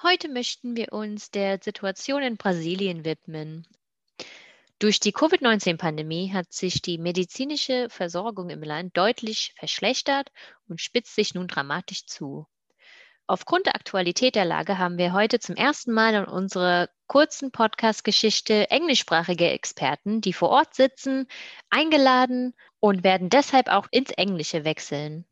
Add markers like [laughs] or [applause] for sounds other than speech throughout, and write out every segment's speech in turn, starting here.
Heute möchten wir uns der Situation in Brasilien widmen. Durch die Covid-19-Pandemie hat sich die medizinische Versorgung im Land deutlich verschlechtert und spitzt sich nun dramatisch zu. Aufgrund der Aktualität der Lage haben wir heute zum ersten Mal in unserer kurzen Podcast-Geschichte englischsprachige Experten, die vor Ort sitzen, eingeladen und werden deshalb auch ins Englische wechseln.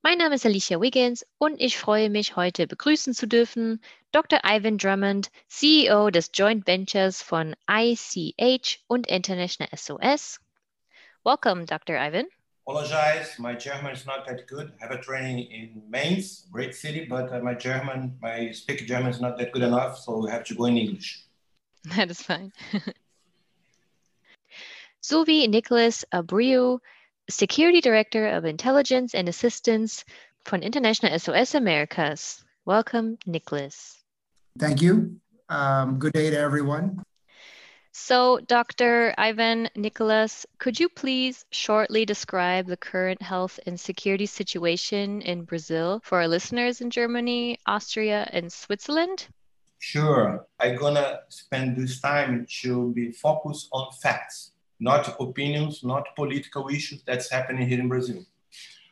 Mein Name ist Alicia Wiggins und ich freue mich, heute begrüßen zu dürfen Dr. Ivan Drummond, CEO des Joint Ventures von ICH und International SOS. Welcome, Dr. Ivan. Apologize, my German is not that good. I have a training in Mainz, great city, but uh, my German, my speak German is not that good enough, so we have to go in English. [laughs] That is fine. [laughs] so wie Nicholas Abreu Security Director of Intelligence and Assistance von International SOS Americas. Welcome, Nicholas. Thank you. Um, good day to everyone. So, Dr. Ivan Nicholas, could you please shortly describe the current health and security situation in Brazil for our listeners in Germany, Austria, and Switzerland? Sure. I'm gonna spend this time to be focused on facts not opinions, not political issues that's happening here in Brazil.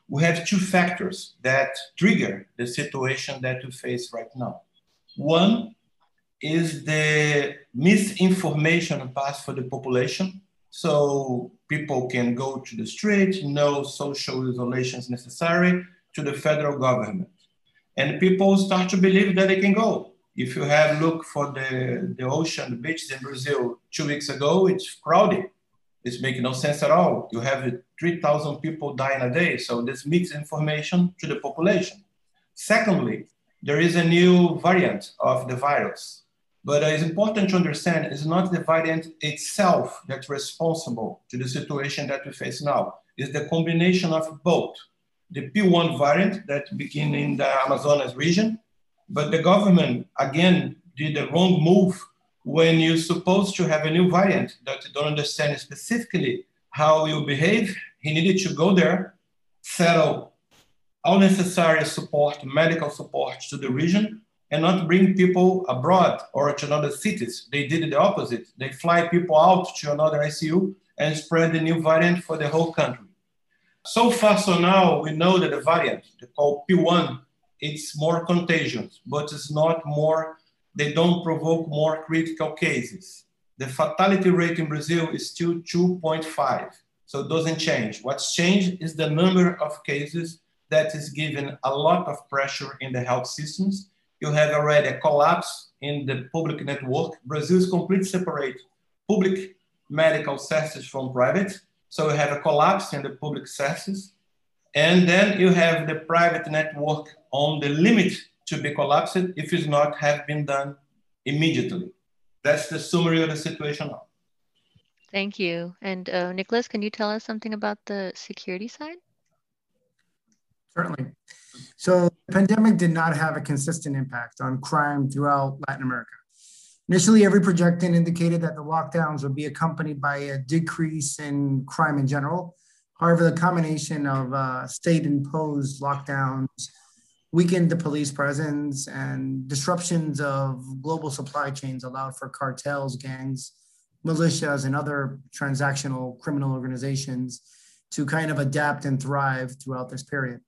We have two factors that trigger the situation that we face right now. One is the misinformation passed for the population. So people can go to the street, no social isolation is necessary to the federal government. And people start to believe that they can go. If you have looked for the, the ocean, the beaches in Brazil two weeks ago, it's crowded this makes no sense at all. You have 3,000 people dying a day, so this mixed information to the population. Secondly, there is a new variant of the virus. But uh, it's important to understand it's not the variant itself that's responsible to the situation that we face now. It's the combination of both. The P1 variant that began in the Amazonas region, but the government again did the wrong move when you're supposed to have a new variant that you don't understand specifically how you behave, he needed to go there, settle all necessary support, medical support to the region, and not bring people abroad or to another cities. They did the opposite. They fly people out to another ICU and spread the new variant for the whole country. So far, so now, we know that the variant, called P1, it's more contagious, but it's not more they don't provoke more critical cases. The fatality rate in Brazil is still 2.5, so it doesn't change. What's changed is the number of cases that is given a lot of pressure in the health systems. You have already a collapse in the public network. Brazil is completely separate public medical services from private. So you have a collapse in the public services. And then you have the private network on the limit to be collapsed if it's not have been done immediately. That's the summary of the situation. Thank you. And uh, Nicholas, can you tell us something about the security side? Certainly. So the pandemic did not have a consistent impact on crime throughout Latin America. Initially, every projection indicated that the lockdowns would be accompanied by a decrease in crime in general. However, the combination of uh, state imposed lockdowns weakened the police presence and disruptions of global supply chains allowed for cartels, gangs, militias, and other transactional criminal organizations to kind of adapt and thrive throughout this period.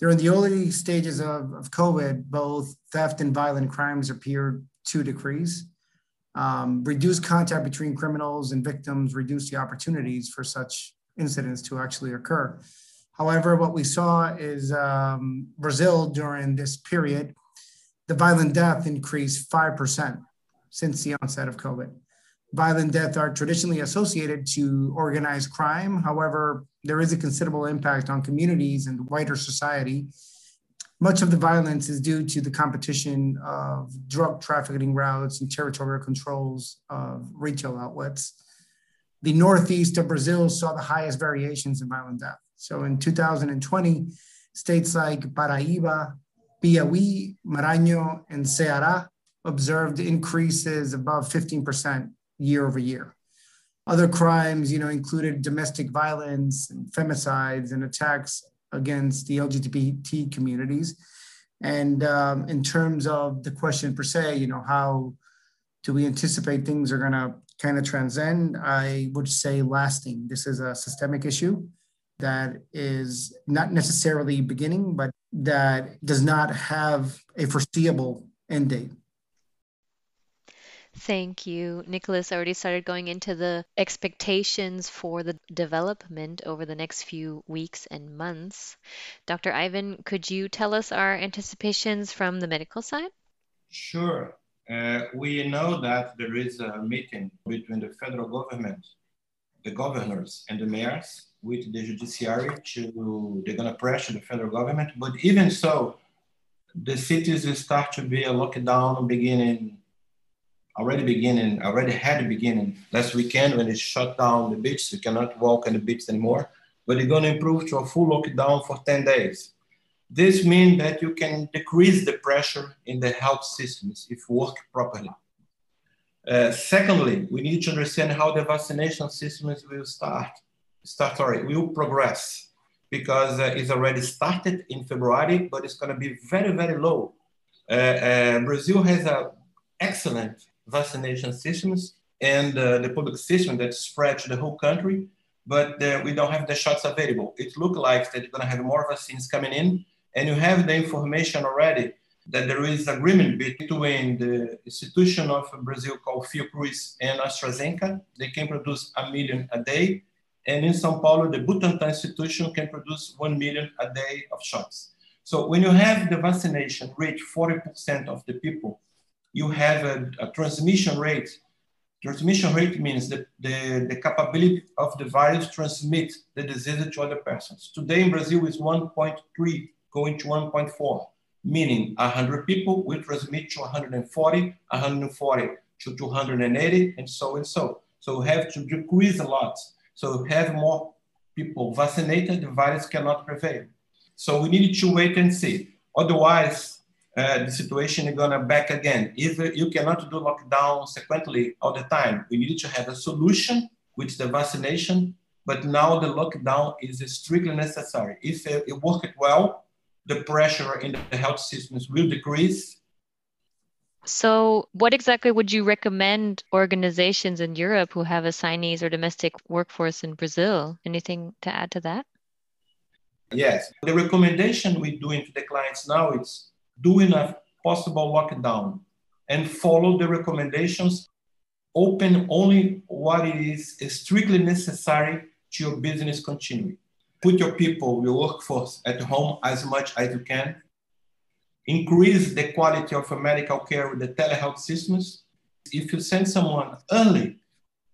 During the early stages of, of COVID, both theft and violent crimes appeared to decrease. Um, reduced contact between criminals and victims reduced the opportunities for such incidents to actually occur. However, what we saw is um, Brazil during this period, the violent death increased 5% since the onset of COVID. Violent deaths are traditionally associated to organized crime. However, there is a considerable impact on communities and wider society, Much of the violence is due to the competition of drug trafficking routes and territorial controls of retail outlets. The northeast of Brazil saw the highest variations in violent death. So in 2020, states like Paraíba, Piauí, Maranhão, and Ceará observed increases above 15% year over year. Other crimes, you know, included domestic violence and femicides and attacks against the LGBT communities. And um, in terms of the question per se, you know, how do we anticipate things are going to kind of transcend? I would say lasting. This is a systemic issue that is not necessarily beginning, but that does not have a foreseeable end date. Thank you. Nicholas already started going into the expectations for the development over the next few weeks and months. Dr. Ivan, could you tell us our anticipations from the medical side? Sure. Uh, we know that there is a meeting between the federal government, the governors, and the mayors with the judiciary to, they're to pressure the federal government. But even so, the cities will start to be a lockdown beginning already beginning, already had a beginning last weekend when it shut down the beach. You cannot walk on the beach anymore, but going to improve to a full lockdown for 10 days. This means that you can decrease the pressure in the health systems if work properly. Uh, secondly, we need to understand how the vaccination systems will start, start sorry, will progress because uh, it's already started in February, but it's going to be very, very low. Uh, uh Brazil has an excellent vaccination systems and uh, the public system that spread to the whole country, but we don't have the shots available. It looks like that you're going to have more vaccines coming in, and you have the information already that there is agreement between the institution of Brazil called Fiocruz and AstraZeneca. They can produce a million a day. And in Sao Paulo, the Butantan institution can produce 1 million a day of shots. So when you have the vaccination reach 40% of the people you have a, a transmission rate. Transmission rate means the, the, the capability of the virus to transmit the disease to other persons. Today in Brazil is 1.3 going to 1.4, meaning 100 people will transmit to 140, 140 to 280, and so and so. So we have to decrease a lot. So have more people vaccinated, the virus cannot prevail. So we need to wait and see. Otherwise, uh, the situation is gonna back again. If you cannot do lockdown sequentially all the time, we need to have a solution, with the vaccination. But now the lockdown is strictly necessary. If it, it worked well, the pressure in the health systems will decrease. So, what exactly would you recommend organizations in Europe who have assignees or domestic workforce in Brazil? Anything to add to that? Yes. The recommendation we're doing to the clients now is doing a possible lockdown and follow the recommendations, open only what is strictly necessary to your business continue. Put your people, your workforce at home as much as you can. Increase the quality of medical care with the telehealth systems. If you send someone early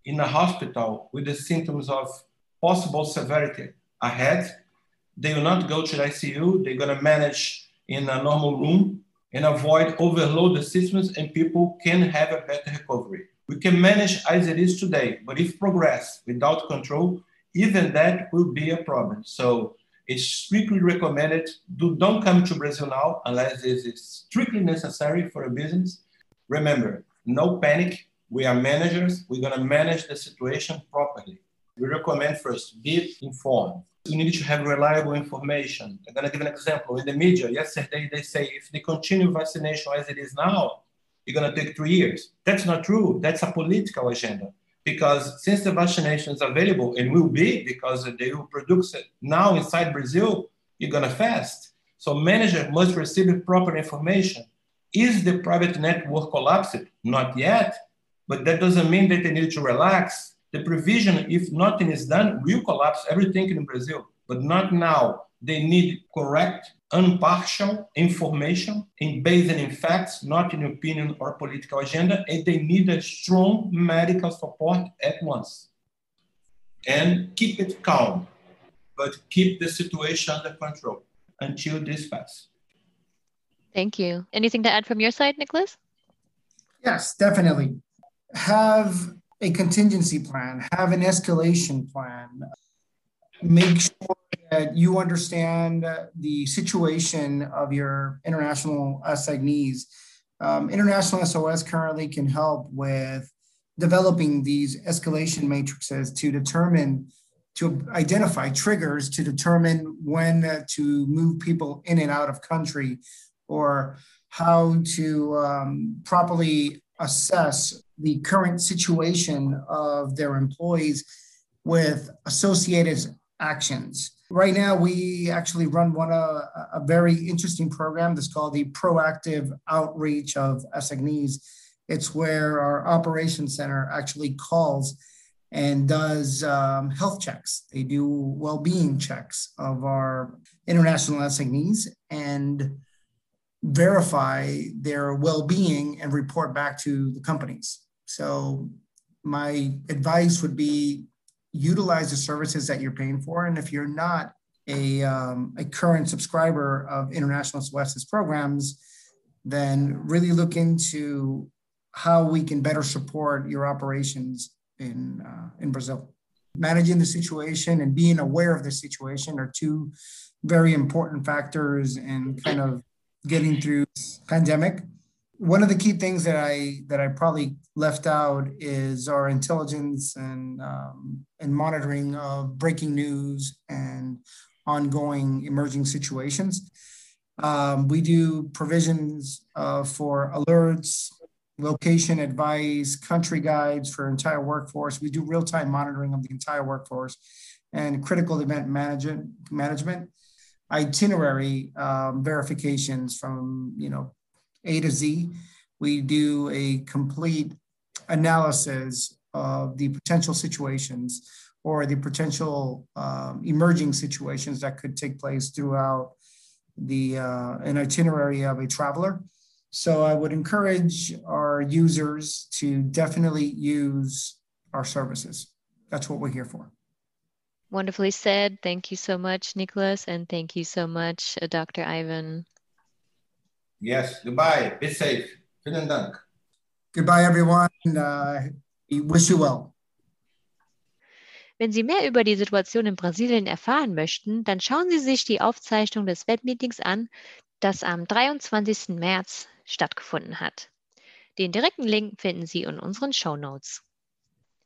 in a hospital with the symptoms of possible severity ahead, they will not go to the ICU. They're going to manage in a normal room and avoid overload the systems and people can have a better recovery. We can manage as it is today, but if progress without control, even that will be a problem. So it's strictly recommended, do, don't come to Brazil now unless it is strictly necessary for a business. Remember, no panic. We are managers. We're gonna manage the situation properly. We recommend first, be informed you need to have reliable information. I'm going to give an example. In the media, yesterday they say if they continue vaccination as it is now, you're going to take three years. That's not true. That's a political agenda. Because since the vaccination is available and will be because they will produce it now inside Brazil, you're to fast. So manager must receive proper information. Is the private network collapsed? Not yet, but that doesn't mean that they need to relax the provision, if nothing is done, will collapse everything in Brazil, but not now. They need correct, impartial information in based in facts, not in opinion or political agenda, and they need a strong medical support at once. And keep it calm, but keep the situation under control until this passes. Thank you. Anything to add from your side, Nicholas? Yes, definitely. Have a contingency plan, have an escalation plan. Make sure that you understand the situation of your international assignees. Um, international SOS currently can help with developing these escalation matrices to determine to identify triggers to determine when to move people in and out of country or how to um, properly assess the current situation of their employees with associated actions. Right now, we actually run one uh, a very interesting program that's called the Proactive Outreach of Assignees. It's where our operations center actually calls and does um, health checks. They do well-being checks of our international assignees and verify their well-being and report back to the companies. So my advice would be utilize the services that you're paying for. And if you're not a, um, a current subscriber of International SOS's programs, then really look into how we can better support your operations in, uh, in Brazil. Managing the situation and being aware of the situation are two very important factors in kind of getting through this pandemic. One of the key things that I that I probably left out is our intelligence and um, and monitoring of breaking news and ongoing emerging situations. Um, we do provisions uh, for alerts, location advice, country guides for entire workforce. We do real-time monitoring of the entire workforce and critical event management management itinerary um, verifications from you know A to Z. We do a complete analysis of the potential situations or the potential um, emerging situations that could take place throughout the uh, an itinerary of a traveler. So I would encourage our users to definitely use our services. That's what we're here for. Wonderfully said. Thank you so much, Nicholas, and thank you so much, uh, Dr. Ivan. Yes, goodbye. Be safe. Vielen Dank. Goodbye, everyone. Uh, wish you well. Wenn Sie mehr über die Situation in Brasilien erfahren möchten, dann schauen Sie sich die Aufzeichnung des Webmeetings an, das am 23. März stattgefunden hat. Den direkten Link finden Sie in unseren Show Notes.